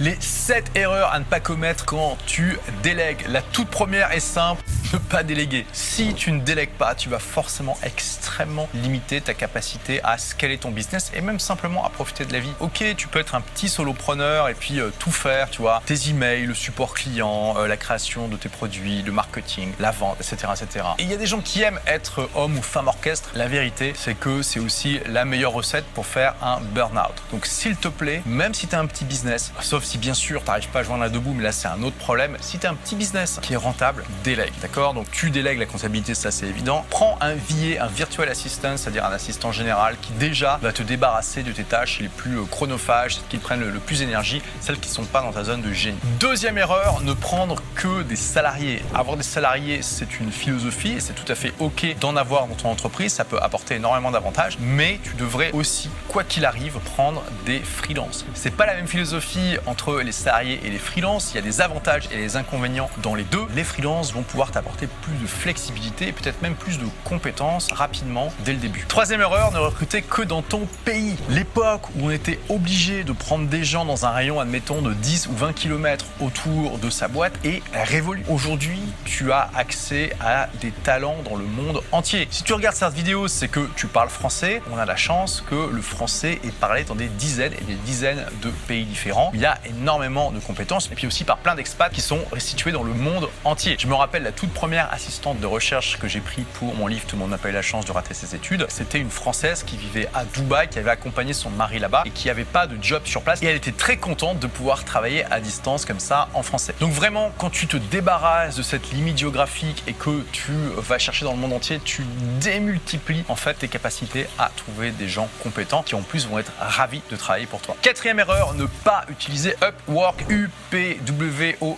Les 7 erreurs à ne pas commettre quand tu délègues. La toute première est simple, ne pas déléguer. Si tu ne délègues pas, tu vas forcément extrêmement limiter ta capacité à scaler ton business et même simplement à profiter de la vie. Ok, tu peux être un petit solopreneur et puis euh, tout faire, tu vois, tes emails, le support client, euh, la création de tes produits, le marketing, la vente, etc. etc. Et il y a des gens qui aiment être homme ou femme orchestre. La vérité, c'est que c'est aussi la meilleure recette pour faire un burn-out. Donc s'il te plaît, même si tu as un petit business, sauf si bien sûr tu n'arrives pas à joindre la debout, mais là c'est un autre problème. Si tu as un petit business qui est rentable, délègue, d'accord? Donc tu délègues la comptabilité, ça c'est évident. Prends un VA, un virtual assistant, c'est-à-dire un assistant général qui déjà va te débarrasser de tes tâches les plus euh, chronophages, celles qui prennent le, plus d'énergie, celles qui ne sont pas dans ta zone de génie. Deuxième erreur, ne prendre que des salariés. Avoir des salariés, c'est une philosophie et c'est tout à fait ok d'en avoir dans ton entreprise, ça peut apporter énormément d'avantages, mais tu devrais aussi, quoi qu'il arrive, prendre des freelances. C'est pas la même philosophie entre les salariés et les freelances. Il y a des avantages et des inconvénients dans les deux. Les freelances vont pouvoir t'apporter plus de flexibilité et peut-être même plus de compétences rapidement dès le début. Troisième erreur, ne recruter que dans ton pays. L'époque où on était obligé de prendre des gens dans un rayon, admettons, de 10 ou 20 km autour de sa boîte est révolue. Aujourd'hui, tu as accès à des talents dans le monde entier. Si tu regardes cette vidéo, c'est que tu parles français. On a la chance que le français est parlé dans des dizaines et des dizaines de pays différents. Il y a énormément de compétences et puis aussi par plein d'expats qui sont situés dans le monde entier. Je me rappelle la toute première assistante de recherche que j'ai pris pour mon livre Tout le monde n'a pas eu la chance de rater ses études. C'était une Française qui vivait à Dubaï, qui avait accompagné son mari là-bas et qui n'avait pas de job sur place. Et elle était très contente de pouvoir travailler à distance comme ça en français. Donc vraiment, quand tu te débarrasses de cette limite géographique et que tu vas chercher dans le monde entier, tu démultiplies en fait tes capacités à trouver des gens compétents qui en plus vont être ravis de travailler pour toi. Quatrième erreur, ne pas utiliser Upwork, U-P-W-O-R-K.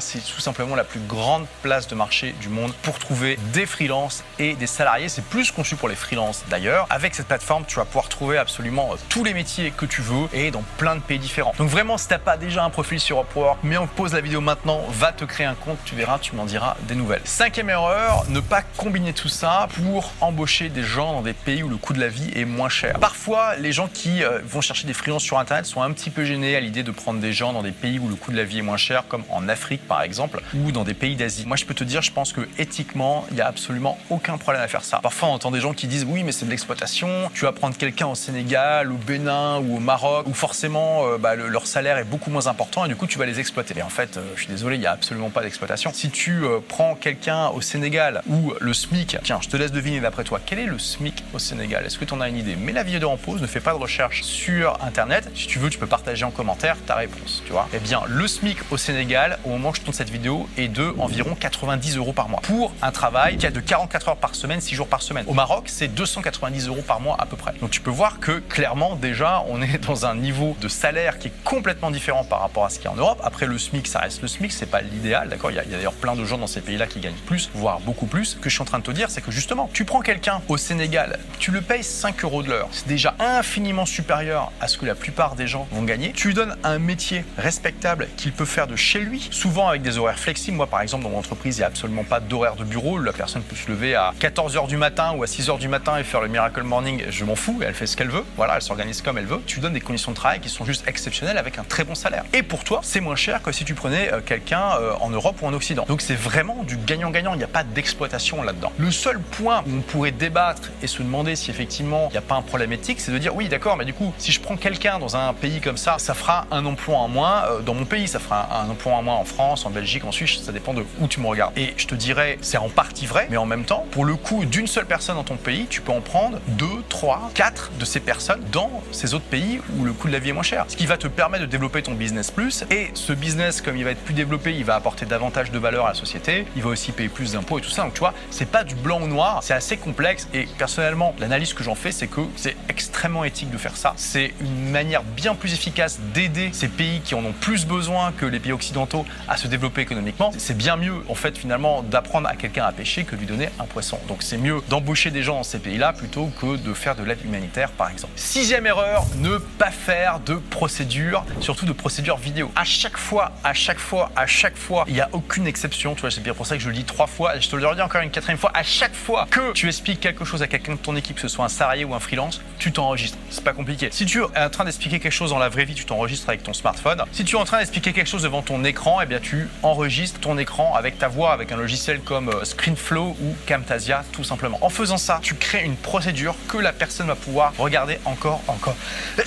C'est tout simplement la plus grande place de marché du monde pour trouver des freelances et des salariés. C'est plus conçu pour les freelances d'ailleurs. Avec cette plateforme, tu vas pouvoir trouver absolument tous les métiers que tu veux et dans plein de pays différents. Donc vraiment, si tu n'as pas déjà un profil sur Upwork, mais on pose la vidéo maintenant, va te créer un compte, tu verras, tu m'en diras des nouvelles. Cinquième erreur, ne pas combiner tout ça pour embaucher des gens dans des pays où le coût de la vie est moins cher. Parfois, les gens qui euh, vont chercher des freelances sur Internet sont un petit peu gênés à l'idée de prendre des gens dans des pays où le coût de la vie est moins cher, comme en Afrique par exemple, ou dans des pays d'Asie. Moi, je peux te dire, je pense que éthiquement, il n'y a absolument aucun problème à faire ça. Parfois, on entend des gens qui disent oui, mais c'est de l'exploitation. Tu vas prendre quelqu'un au Sénégal, au Bénin ou au Maroc, où forcément euh, bah, leur salaire est beaucoup moins important et du coup, tu vas les exploiter. Et en fait, euh, je suis désolé, il n'y a absolument pas d'exploitation. Si tu euh, prends quelqu'un au Sénégal où le SMIC, tiens, je te laisse deviner d'après toi, quel est le SMIC au Sénégal? Est-ce que tu en as une idée? Mets la vidéo en pause, ne fais pas de recherche sur Internet. Si tu veux, tu peux partager en commentaire ta réponse, tu vois. Eh bien, le SMIC au Sénégal, au moment où je tourne cette vidéo, est de environ 90 euros par mois pour un travail qui a de 44 heures par semaine, 6 jours par semaine. Au Maroc, c'est 290 euros par mois à peu près. Donc tu peux voir que clairement, déjà, on est dans un niveau de salaire qui est complètement différent par rapport à ce qu'il y a en Europe. Après, le SMIC, ça reste le SMIC, c'est pas l'idéal, d'accord? Il y a, d'ailleurs plein de gens dans ces pays-là qui gagnent plus, voire beaucoup plus. Ce que je suis en train de te dire, c'est que justement, tu prends quelqu'un au Sénégal, tu le payes 5 euros de l'heure. C'est déjà infiniment supérieur à ce que la plupart des gens vont gagner. Tu lui donnes un métier respectable qu'il peut faire de chez lui, souvent avec des horaires flexibles. Moi, par exemple, dans mon entreprise, il n'y a absolument pas d'horaire de bureau. La personne peut se lever à 14h du matin ou à 6h du matin et faire le Miracle Morning. Je m'en fous, elle fait ce qu'elle veut. Voilà, elle s'organise comme elle veut. Tu donnes des conditions de travail qui sont juste exceptionnelles avec un très bon salaire. Et pour toi, c'est moins cher que si tu prenais euh, quelqu'un euh, en Europe ou en Occident. Donc c'est vraiment du gagnant-gagnant. Il n'y a pas d'exploitation là-dedans. Le seul point où on pourrait débattre et se demander si effectivement il n'y a pas un problème éthique, c'est de dire oui, d'accord, mais du coup, si je prends quelqu'un dans un pays comme ça, ça fera un emploi en moins euh, dans mon pays, ça fera un, emploi en moins en France, en Belgique, en Suisse, ça dépend de où tu me regardes. Et je te dirais, c'est en partie vrai, mais en même temps, pour le coût d'une seule personne dans ton pays, tu peux en prendre deux, trois, quatre de ces personnes dans ces autres pays où le coût de la vie est moins cher. Ce qui va te permettre de développer ton business plus. Et ce business, comme il va être plus développé, il va apporter davantage de valeur à la société, il va aussi payer plus d'impôts et tout ça. Donc tu vois, c'est pas du blanc ou noir, c'est assez complexe. Et personnellement, l'analyse que j'en fais, c'est que c'est extrêmement éthique de faire ça. C'est une manière bien plus efficace d'aider ces pays qui en ont plus besoin que les pays occidentaux à se développer économiquement. C'est bien mieux, en fait, finalement, d'apprendre à quelqu'un à pêcher que de lui donner un poisson. Donc c'est mieux d'embaucher des gens dans ces pays-là plutôt que de faire de l'aide humanitaire, par exemple. Sixième erreur, ne pas faire de procédure, surtout de procédure vidéo. À chaque fois, à chaque fois, à chaque fois, il n'y a aucune exception. Tu vois, c'est bien pour ça que je le dis trois fois. Je te le redis encore une quatrième fois. À chaque fois que tu expliques quelque chose à quelqu'un de ton équipe, que ce soit un salarié ou un freelance, tu t'enregistres. C'est pas compliqué. Si tu es en train d'expliquer quelque chose dans la vraie vie, tu t'enregistres avec ton smartphone. Si tu es en train d'expliquer quelque chose devant ton écran, eh bien tu enregistres ton écran avec ta voix, avec un logiciel comme euh, ScreenFlow ou Camtasia, tout simplement. En faisant ça, tu crées une procédure que la personne va pouvoir regarder encore, encore.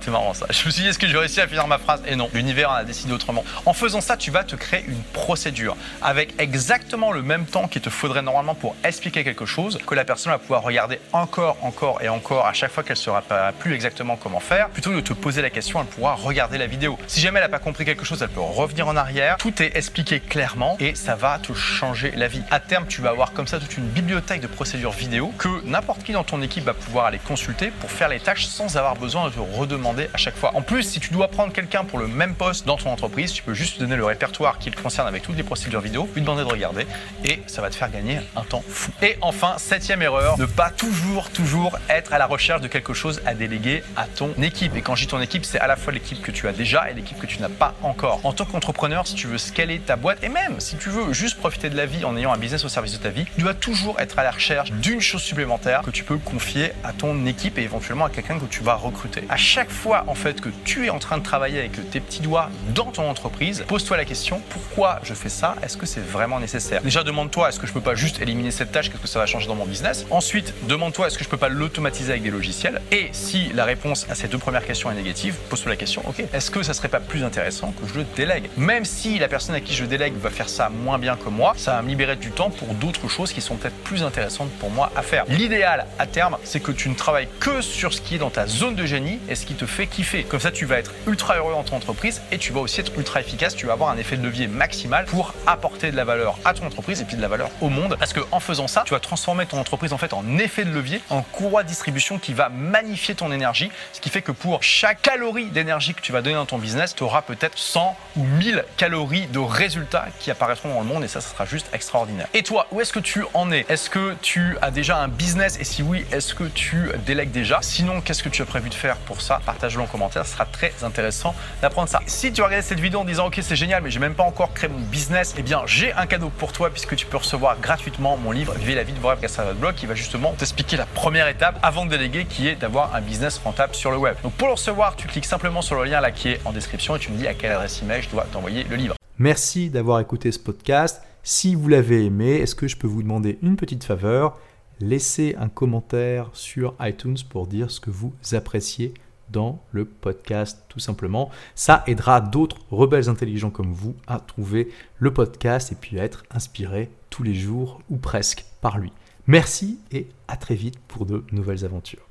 C'est marrant ça. Je me suis dit, est-ce que je réussi à finir ma phrase? Et non, l'univers en a décidé autrement. En faisant ça, tu vas te créer une procédure avec exactement le même temps qu'il te faudrait normalement pour expliquer quelque chose, que la personne va pouvoir regarder encore, encore et encore à chaque fois qu'elle ne saura plus exactement comment faire. Plutôt que de te poser la question, elle pourra regarder la vidéo. Si jamais elle n'a pas compris quelque chose, elle peut revenir en arrière. Tout est expliqué clairement et ça va te changer la vie. À terme, tu vas avoir comme ça toute une bibliothèque de procédures vidéo que n'importe qui dans ton équipe va pouvoir aller consulter pour faire les tâches sans avoir besoin de te redemander à chaque fois. En plus, si tu dois prendre quelqu'un pour le même poste dans ton entreprise, tu peux juste donner le répertoire qui le concerne avec toutes les procédures vidéo, lui demander de regarder et ça va te faire gagner un temps fou. Et enfin, septième erreur, ne pas toujours, toujours être à la recherche de quelque chose à déléguer à ton équipe. Et quand je dis ton équipe, c'est à la fois l'équipe que tu as déjà et l'équipe que tu n'as pas encore. En tant qu'entrepreneur, si tu veux scaler ta boîte et même si tu veux juste profiter de la vie en ayant un business au service de ta vie, tu dois toujours être à la recherche d'une chose supplémentaire que tu peux confier à ton équipe et éventuellement à quelqu'un que tu vas recruter. À chaque fois en fait que tu es en train de travailler avec tes petits doigts dans ton entreprise, pose-toi la question pourquoi je fais ça? Est-ce que c'est vraiment nécessaire? Déjà demande-toi est-ce que je peux pas juste éliminer cette tâche? Qu'est-ce que ça va changer dans mon business? Ensuite, demande-toi est-ce que je peux pas l'automatiser avec des logiciels? Et si la réponse à ces deux premières questions est négative, pose-toi la question est-ce que ça serait pas plus intéressant que je le délègue? Même si la personne à qui je délègue va faire ça moins bien que moi, ça va me libérer du temps pour d'autres choses qui sont peut-être plus intéressantes pour moi à faire. L'idéal à terme, c'est que tu ne travailles que sur ce qui est dans ta zone de génie et ce qui te fait kiffer. Comme ça, tu vas être ultra heureux dans ton entreprise et tu vas aussi être ultra efficace. Tu vas avoir un effet de levier maximal pour apporter de la valeur à ton entreprise et puis de la valeur au monde. Parce que en faisant ça, tu vas transformer ton entreprise en fait en effet de levier, en courroie de distribution qui va magnifier ton énergie. Ce qui fait que pour chaque calorie d'énergie que tu vas donner dans ton business, tu auras peut-être 100 ou 1000 calories de résultats qui apparaîtront dans le monde et ça, ça sera juste extraordinaire. Et toi, où est-ce que tu en es? Est-ce que tu as déjà un business? Et si oui, est-ce que tu délègues déjà? Sinon, qu'est-ce que tu as prévu de faire pour ça? Partage-le en commentaire, ce sera très intéressant d'apprendre ça. Si tu as regardé cette vidéo en disant ok c'est génial mais j'ai même pas encore créé mon business, eh bien j'ai un cadeau pour toi puisque tu peux recevoir gratuitement mon livre Vivez la vie de vos rêves grâce à votre blog qui va justement t'expliquer la première étape avant de déléguer qui est d'avoir un business rentable sur le web. Donc pour le recevoir, tu cliques simplement sur le lien là qui est en description et tu me dis à quelle adresse email je dois t'envoyer le livre. Merci d'avoir écouté ce podcast. Si vous l'avez aimé, est-ce que je peux vous demander une petite faveur? Laissez un commentaire sur iTunes pour dire ce que vous appréciez dans le podcast tout simplement. Ça aidera d'autres rebelles intelligents comme vous à trouver le podcast et puis à être inspirés tous les jours ou presque par lui. Merci et à très vite pour de nouvelles aventures.